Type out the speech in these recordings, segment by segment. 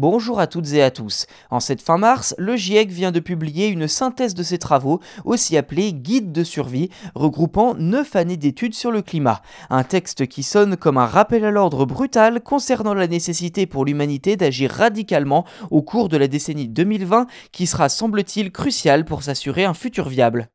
Bonjour à toutes et à tous. En cette fin mars, le GIEC vient de publier une synthèse de ses travaux, aussi appelé Guide de survie, regroupant 9 années d'études sur le climat. Un texte qui sonne comme un rappel à l'ordre brutal concernant la nécessité pour l'humanité d'agir radicalement au cours de la décennie 2020 qui sera semble-t-il crucial pour s'assurer un futur viable.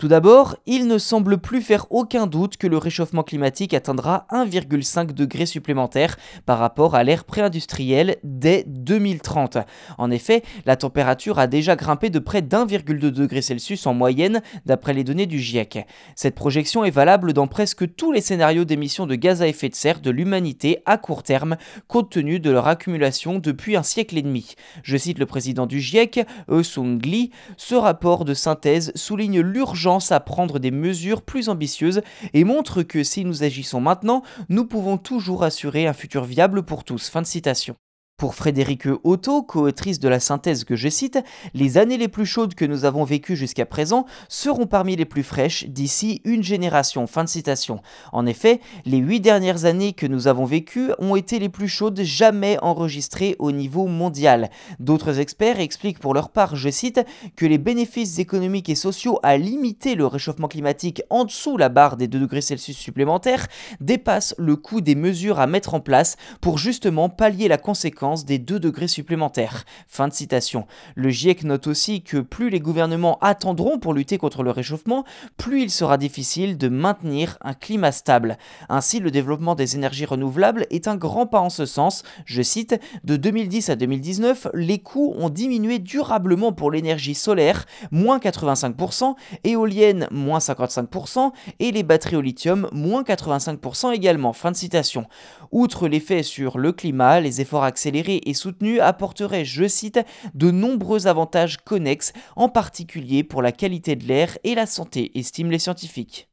Tout d'abord, il ne semble plus faire aucun doute que le réchauffement climatique atteindra 1,5 degré supplémentaire par rapport à l'ère pré-industrielle dès 2030. En effet, la température a déjà grimpé de près d'1,2 degré Celsius en moyenne d'après les données du GIEC. Cette projection est valable dans presque tous les scénarios d'émissions de gaz à effet de serre de l'humanité à court terme, compte tenu de leur accumulation depuis un siècle et demi. Je cite le président du GIEC, Eusung Lee, ce rapport de synthèse souligne l'urgence à prendre des mesures plus ambitieuses et montre que si nous agissons maintenant, nous pouvons toujours assurer un futur viable pour tous. Fin de citation. Pour Frédéric Otto, coautrice de la synthèse que je cite, les années les plus chaudes que nous avons vécues jusqu'à présent seront parmi les plus fraîches d'ici une génération. Fin de citation. En effet, les huit dernières années que nous avons vécues ont été les plus chaudes jamais enregistrées au niveau mondial. D'autres experts expliquent pour leur part, je cite, que les bénéfices économiques et sociaux à limiter le réchauffement climatique en dessous la barre des 2 degrés Celsius supplémentaires dépassent le coût des mesures à mettre en place pour justement pallier la conséquence des 2 degrés supplémentaires. Fin de citation. Le GIEC note aussi que plus les gouvernements attendront pour lutter contre le réchauffement, plus il sera difficile de maintenir un climat stable. Ainsi, le développement des énergies renouvelables est un grand pas en ce sens. Je cite, de 2010 à 2019, les coûts ont diminué durablement pour l'énergie solaire, moins 85%, éolienne, moins 55%, et les batteries au lithium, moins 85% également. Fin de citation. Outre l'effet sur le climat, les efforts accélérés et soutenu apporterait, je cite, de nombreux avantages connexes, en particulier pour la qualité de l'air et la santé, estiment les scientifiques.